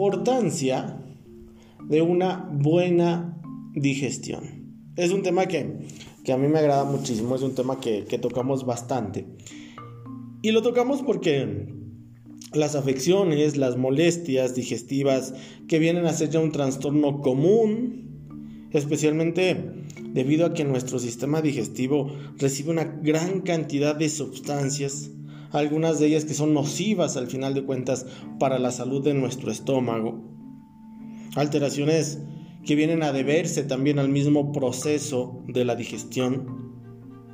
importancia de una buena digestión. Es un tema que, a mí me agrada muchísimo, es un tema que, que tocamos bastante. Y lo tocamos porque las afecciones, las molestias digestivas que vienen a ser ya un trastorno común, especialmente debido a que nuestro sistema digestivo recibe una gran cantidad de sustancias, algunas de ellas que son nocivas al final de cuentas para la salud de nuestro estómago. Alteraciones que vienen a deberse también al mismo proceso de la digestión,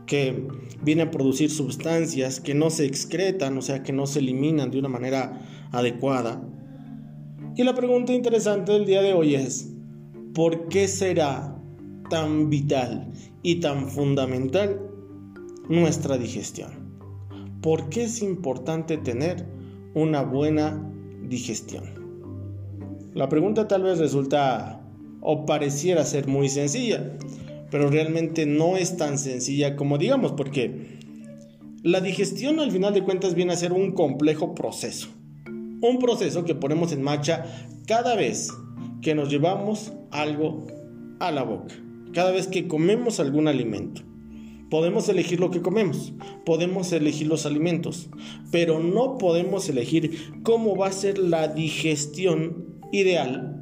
que viene a producir sustancias que no se excretan, o sea, que no se eliminan de una manera adecuada. Y la pregunta interesante del día de hoy es, ¿por qué será tan vital y tan fundamental nuestra digestión? ¿Por qué es importante tener una buena digestión? La pregunta tal vez resulta o pareciera ser muy sencilla, pero realmente no es tan sencilla como digamos, porque la digestión al final de cuentas viene a ser un complejo proceso. Un proceso que ponemos en marcha cada vez que nos llevamos algo a la boca, cada vez que comemos algún alimento. Podemos elegir lo que comemos, podemos elegir los alimentos, pero no podemos elegir cómo va a ser la digestión ideal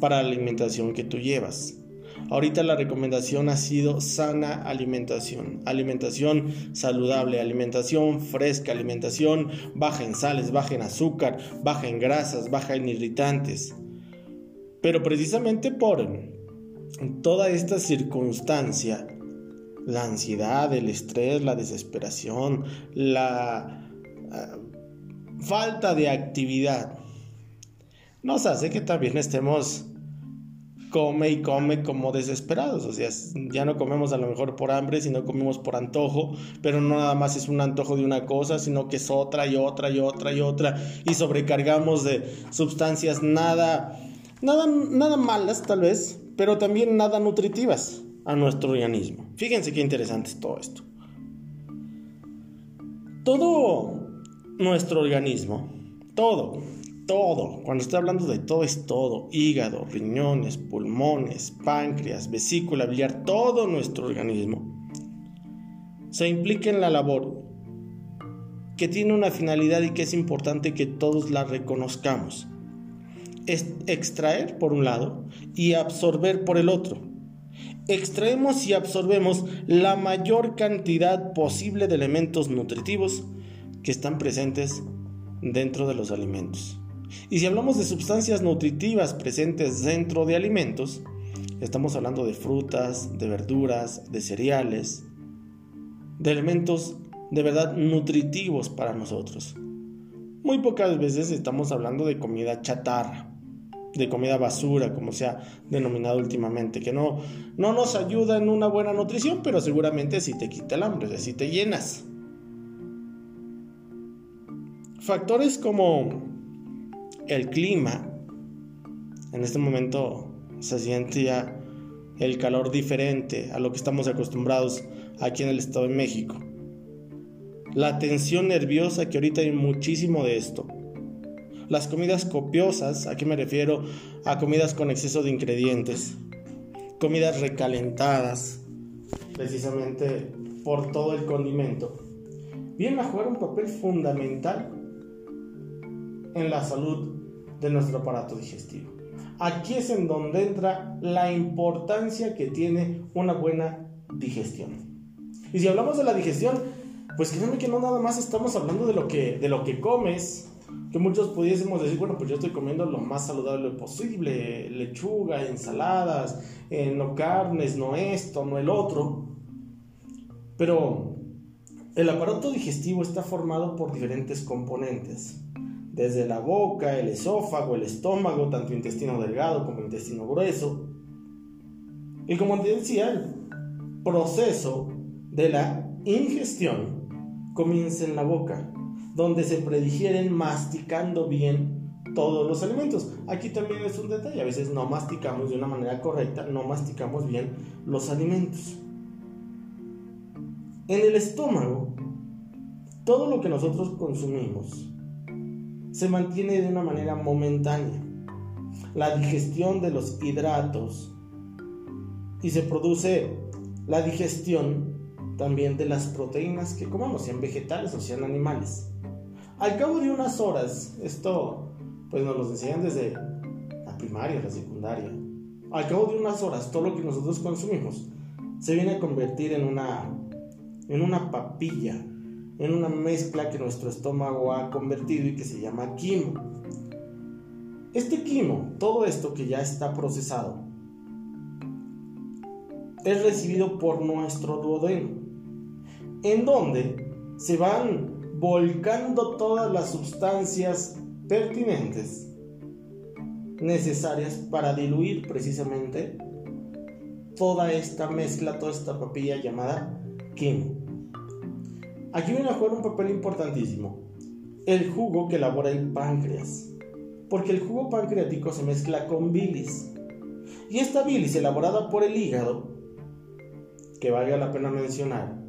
para la alimentación que tú llevas. Ahorita la recomendación ha sido sana alimentación, alimentación saludable, alimentación fresca, alimentación baja en sales, baja en azúcar, baja en grasas, baja en irritantes. Pero precisamente por toda esta circunstancia, la ansiedad, el estrés, la desesperación, la ah, falta de actividad, nos hace que también estemos come y come como desesperados. O sea, ya no comemos a lo mejor por hambre, sino comemos por antojo, pero no nada más es un antojo de una cosa, sino que es otra y otra y otra y otra, y sobrecargamos de sustancias nada, nada, nada malas tal vez, pero también nada nutritivas a nuestro organismo. Fíjense qué interesante es todo esto. Todo nuestro organismo, todo, todo, cuando estoy hablando de todo es todo, hígado, riñones, pulmones, páncreas, vesícula biliar, todo nuestro organismo, se implica en la labor que tiene una finalidad y que es importante que todos la reconozcamos. Es extraer por un lado y absorber por el otro. Extraemos y absorbemos la mayor cantidad posible de elementos nutritivos que están presentes dentro de los alimentos. Y si hablamos de sustancias nutritivas presentes dentro de alimentos, estamos hablando de frutas, de verduras, de cereales, de elementos de verdad nutritivos para nosotros. Muy pocas veces estamos hablando de comida chatarra, de comida basura, como se ha denominado últimamente, que no, no nos ayuda en una buena nutrición, pero seguramente sí te quita el hambre, sí te llenas. Factores como el clima, en este momento se siente ya el calor diferente a lo que estamos acostumbrados aquí en el Estado de México. La tensión nerviosa, que ahorita hay muchísimo de esto. Las comidas copiosas, ¿a qué me refiero? A comidas con exceso de ingredientes. Comidas recalentadas, precisamente por todo el condimento. Vienen a jugar un papel fundamental en la salud de nuestro aparato digestivo. Aquí es en donde entra la importancia que tiene una buena digestión. Y si hablamos de la digestión, pues créanme que no nada más estamos hablando de lo que, de lo que comes, que muchos pudiésemos decir, bueno, pues yo estoy comiendo lo más saludable posible, lechuga, ensaladas, eh, no carnes, no esto, no el otro. Pero el aparato digestivo está formado por diferentes componentes desde la boca, el esófago, el estómago, tanto intestino delgado como intestino grueso. Y como te decía, el proceso de la ingestión comienza en la boca, donde se predigieren masticando bien todos los alimentos. Aquí también es un detalle, a veces no masticamos de una manera correcta, no masticamos bien los alimentos. En el estómago, todo lo que nosotros consumimos se mantiene de una manera momentánea. La digestión de los hidratos y se produce la digestión también de las proteínas que comamos, sean vegetales o sean animales. Al cabo de unas horas, esto pues nos lo enseñan desde la primaria, la secundaria. Al cabo de unas horas, todo lo que nosotros consumimos se viene a convertir en una en una papilla, en una mezcla que nuestro estómago ha convertido y que se llama quimo. Este quimo, todo esto que ya está procesado, es recibido por nuestro duodeno, en donde se van volcando todas las sustancias pertinentes necesarias para diluir precisamente toda esta mezcla, toda esta papilla llamada quimo. Aquí viene a jugar un papel importantísimo, el jugo que elabora el páncreas, porque el jugo pancreático se mezcla con bilis, y esta bilis elaborada por el hígado que valga la pena mencionar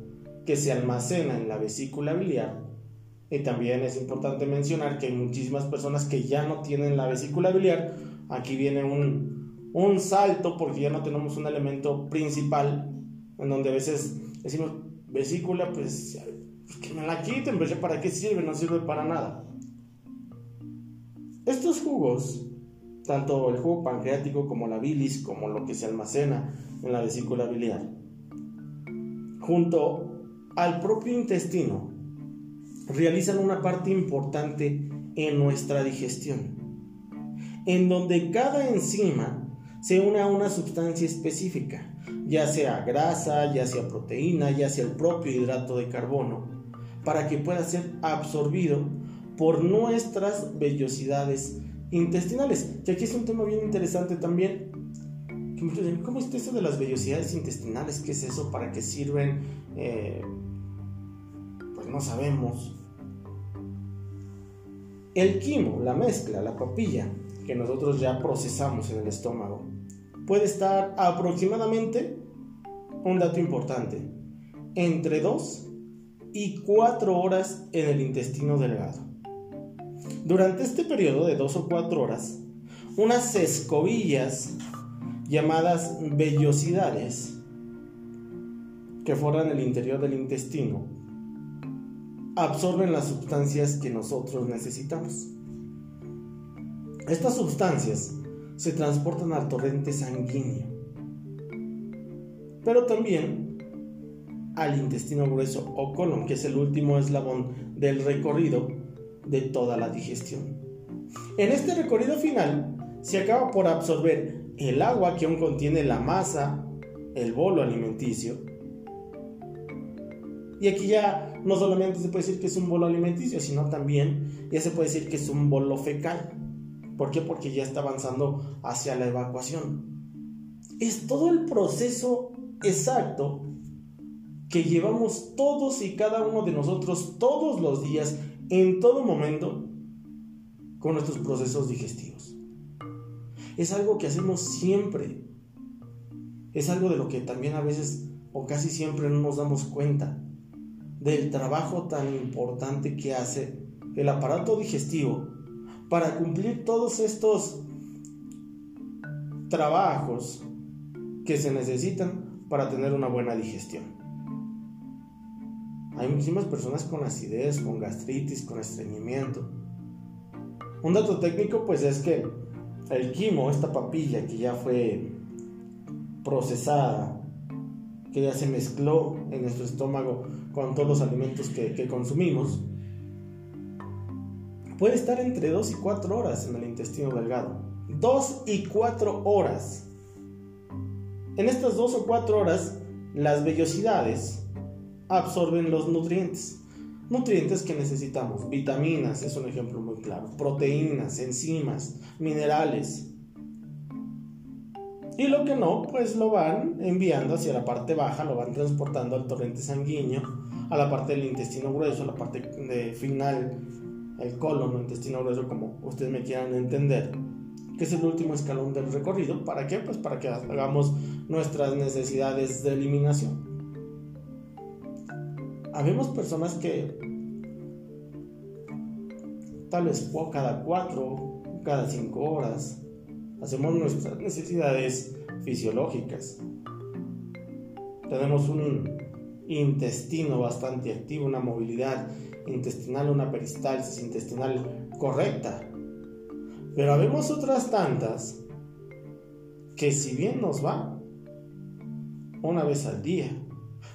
que se almacena en la vesícula biliar. Y también es importante mencionar que hay muchísimas personas que ya no tienen la vesícula biliar. Aquí viene un, un salto porque ya no tenemos un elemento principal en donde a veces decimos vesícula, pues, pues que me la quiten, pero ¿para qué sirve? No sirve para nada. Estos jugos, tanto el jugo pancreático como la bilis, como lo que se almacena en la vesícula biliar, junto al propio intestino, realizan una parte importante en nuestra digestión, en donde cada enzima se une a una sustancia específica, ya sea grasa, ya sea proteína, ya sea el propio hidrato de carbono, para que pueda ser absorbido por nuestras vellosidades intestinales. Y aquí es un tema bien interesante también, ¿cómo es eso de las vellosidades intestinales? ¿Qué es eso? ¿Para qué sirven? Eh, pues no sabemos. El quimo, la mezcla, la papilla que nosotros ya procesamos en el estómago, puede estar aproximadamente, un dato importante, entre 2 y 4 horas en el intestino delgado. Durante este periodo de 2 o 4 horas, unas escobillas llamadas vellosidades que forran el interior del intestino absorben las sustancias que nosotros necesitamos. Estas sustancias se transportan al torrente sanguíneo, pero también al intestino grueso o colon, que es el último eslabón del recorrido de toda la digestión. En este recorrido final se acaba por absorber el agua que aún contiene la masa, el bolo alimenticio. Y aquí ya no solamente se puede decir que es un bolo alimenticio, sino también ya se puede decir que es un bolo fecal. ¿Por qué? Porque ya está avanzando hacia la evacuación. Es todo el proceso exacto que llevamos todos y cada uno de nosotros todos los días, en todo momento, con nuestros procesos digestivos es algo que hacemos siempre. Es algo de lo que también a veces o casi siempre no nos damos cuenta. Del trabajo tan importante que hace el aparato digestivo para cumplir todos estos trabajos que se necesitan para tener una buena digestión. Hay muchísimas personas con acidez, con gastritis, con estreñimiento. Un dato técnico pues es que el quimo, esta papilla que ya fue procesada, que ya se mezcló en nuestro estómago con todos los alimentos que, consumimos, puede estar entre 2 y 4 horas en el intestino delgado. 2 y 4 horas. En estas 2 o 4 horas, las vellosidades absorben los nutrientes. Nutrientes que necesitamos, vitaminas es un ejemplo muy claro, proteínas, enzimas, minerales. Y lo que no, pues lo van enviando hacia la parte baja, lo van transportando al torrente sanguíneo, a la parte del intestino grueso, a la parte final, el colon o intestino grueso, como ustedes me quieran entender, que es el último escalón del recorrido. ¿Para qué? Pues para que hagamos nuestras necesidades de eliminación habemos personas que tal vez cada cuatro, cada cinco horas. Hacemos nuestras necesidades fisiológicas. Tenemos un intestino bastante activo, una movilidad intestinal, una peristalsis intestinal correcta. Pero habemos otras tantas que si bien nos va, una vez al día,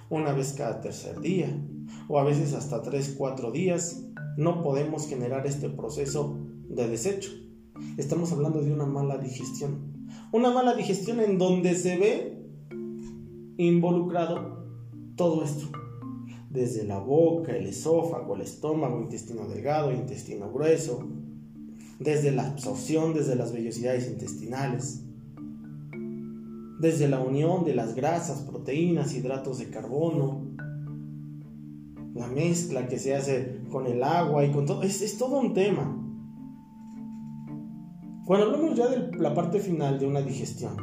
una vez cada tercer día, o a veces hasta tres, cuatro días, no podemos generar este proceso de desecho. Estamos hablando de una mala digestión. Una mala digestión en donde se ve involucrado todo esto. Desde la boca, el esófago, el estómago, intestino delgado, intestino grueso. Desde la absorción, desde las vellosidades intestinales. Desde la unión de las grasas, proteínas, hidratos de carbono. La mezcla que se hace con el agua y con todo. Es, es todo un tema. Cuando hablamos ya de la parte final de una digestión,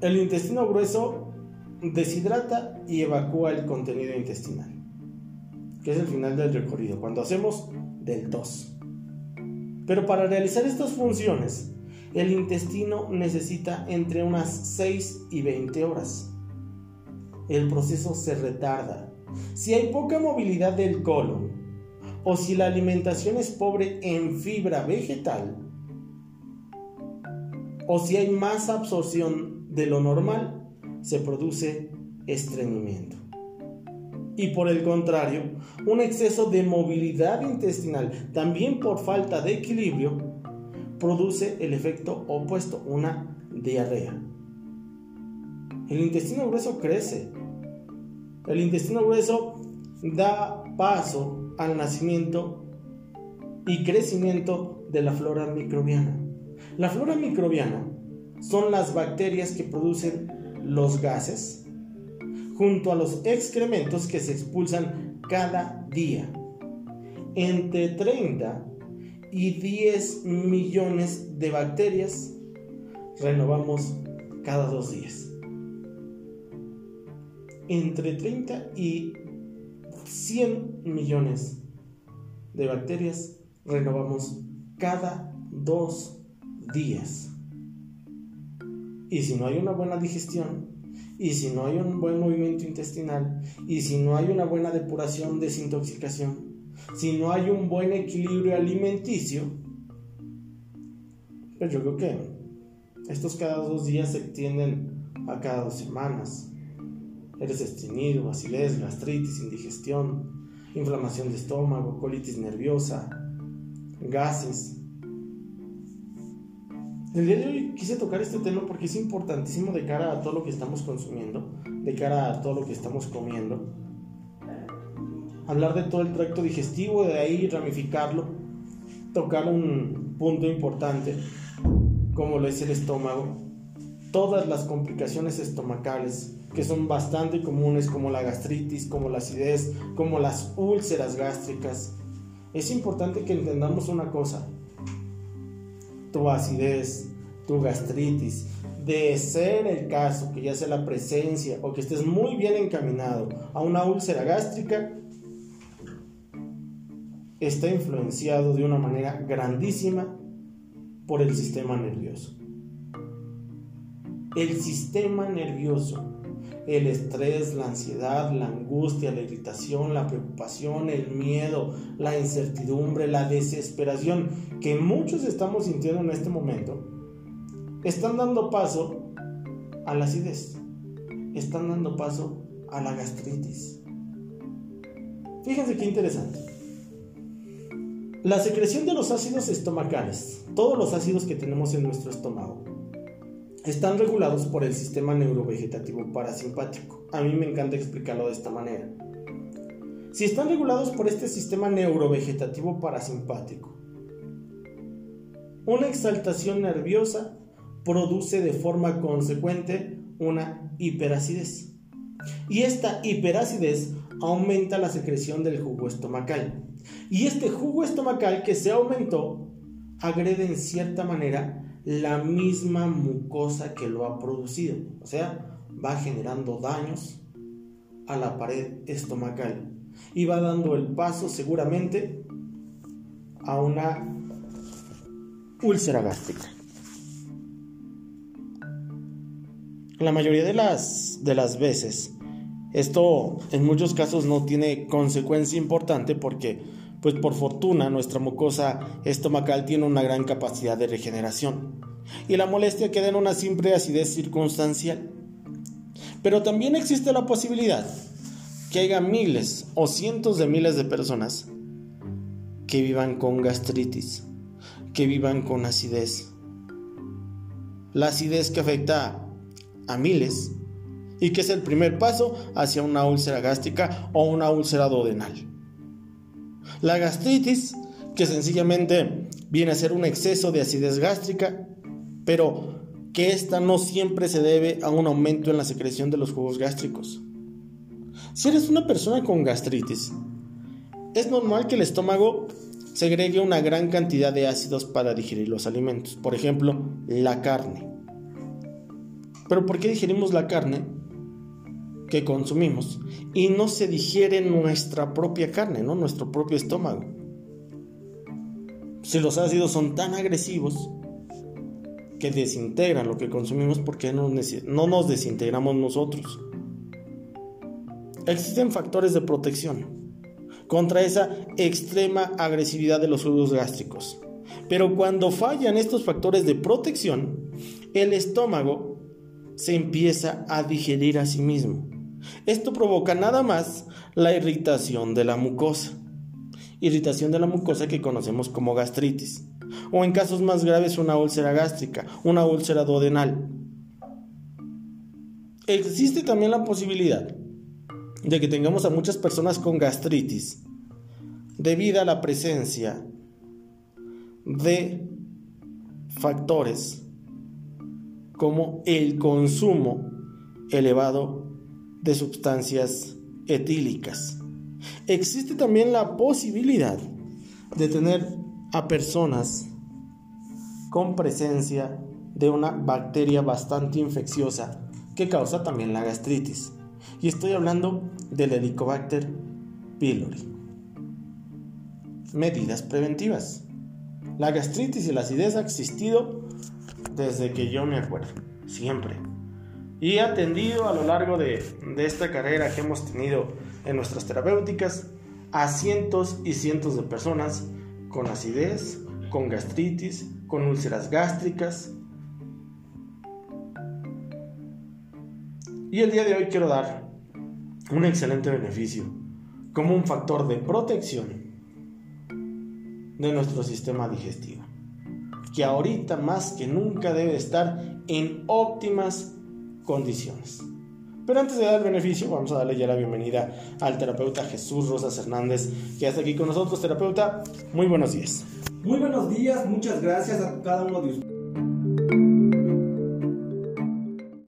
el intestino grueso deshidrata y evacúa el contenido intestinal, que es el final del recorrido, cuando hacemos del tos. Pero para realizar estas funciones, el intestino necesita entre unas 6 y 20 horas. El proceso se retarda. Si hay poca movilidad del colon o si la alimentación es pobre en fibra vegetal o si hay más absorción de lo normal, se produce estreñimiento. Y por el contrario, un exceso de movilidad intestinal, también por falta de equilibrio, produce el efecto opuesto, una diarrea. El intestino grueso crece. El intestino grueso da paso al nacimiento y crecimiento de la flora microbiana. La flora microbiana son las bacterias que producen los gases junto a los excrementos que se expulsan cada día. Entre 30 y 10 millones de bacterias renovamos cada dos días. Entre 30 y 100 millones de bacterias renovamos cada dos días. Y si no hay una buena digestión, y si no hay un buen movimiento intestinal, y si no hay una buena depuración, desintoxicación, si no hay un buen equilibrio alimenticio, pues yo creo que estos cada dos días se extienden a cada dos semanas. Eres estreñido, acidez, gastritis, indigestión, inflamación de estómago, colitis nerviosa, gases, el día de hoy quise tocar este tema porque es importantísimo de cara a todo lo que estamos consumiendo, de cara a todo lo que estamos comiendo. Hablar de todo el tracto digestivo, de ahí ramificarlo, tocar un punto importante como lo es el estómago, todas las complicaciones estomacales que son bastante comunes como la gastritis, como la acidez, como las úlceras gástricas. Es importante que entendamos una cosa, tu acidez, tu gastritis, de ser el caso que ya sea la presencia o que estés muy bien encaminado a una úlcera gástrica, está influenciado de una manera grandísima por el sistema nervioso. El sistema nervioso el estrés, la ansiedad, la angustia, la irritación, la preocupación, el miedo, la incertidumbre, la desesperación que muchos estamos sintiendo en este momento, están dando paso a la acidez, están dando paso a la gastritis. Fíjense qué interesante. La secreción de los ácidos estomacales, todos los ácidos que tenemos en nuestro estómago, están regulados por el sistema neurovegetativo parasimpático. A mí me encanta explicarlo de esta manera. Si están regulados por este sistema neurovegetativo parasimpático, una exaltación nerviosa produce de forma consecuente una hiperacidez. Y esta hiperacidez aumenta la secreción del jugo estomacal. Y este jugo estomacal que se aumentó agrede en cierta manera la misma mucosa que lo ha producido. O sea, va generando daños a la pared estomacal y va dando el paso seguramente a una úlcera gástrica. La mayoría de las, de las veces, esto en muchos casos no tiene consecuencia importante porque, pues por fortuna, nuestra mucosa estomacal tiene una gran capacidad de regeneración y la molestia queda en una simple acidez circunstancial. Pero también existe la posibilidad que haya miles o cientos de miles de personas que vivan con gastritis, que vivan con acidez. La acidez que afecta a miles y que es el primer paso hacia una úlcera gástrica o una úlcera duodenal. La gastritis, que sencillamente viene a ser un exceso de acidez gástrica, pero que esta no siempre se debe a un aumento en la secreción de los jugos gástricos. Si eres una persona con gastritis, es normal que el estómago segregue una gran cantidad de ácidos para digerir los alimentos, por ejemplo, la carne. Pero ¿por qué digerimos la carne que consumimos y no se digiere nuestra propia carne, ¿no? nuestro propio estómago? Si los ácidos son tan agresivos que desintegran lo que consumimos, ¿por qué no, no nos desintegramos nosotros? Existen factores de protección contra esa extrema agresividad de los jugos gástricos. Pero cuando fallan estos factores de protección, el estómago se empieza a digerir a sí mismo. Esto provoca nada más la irritación de la mucosa. Irritación de la mucosa que conocemos como gastritis. O en casos más graves una úlcera gástrica, una úlcera duodenal. Existe también la posibilidad de que tengamos a muchas personas con gastritis debido a la presencia de factores como el consumo elevado de sustancias etílicas. Existe también la posibilidad de tener a personas con presencia de una bacteria bastante infecciosa que causa también la gastritis. Y estoy hablando del Helicobacter pylori. Medidas preventivas. La gastritis y la acidez ha existido desde que yo me acuerdo, siempre. Y atendido a lo largo de, esta carrera que hemos tenido en nuestras terapéuticas a cientos y cientos de personas con acidez, con gastritis, con úlceras gástricas. Y el día de hoy quiero dar un excelente beneficio como un factor de protección de nuestro sistema digestivo que ahorita más que nunca debe estar en óptimas condiciones. Pero antes de dar el beneficio, vamos a darle ya la bienvenida al terapeuta Jesús Rosas Hernández, que está aquí con nosotros. Terapeuta, muy buenos días. Muy buenos días, muchas gracias a cada uno de ustedes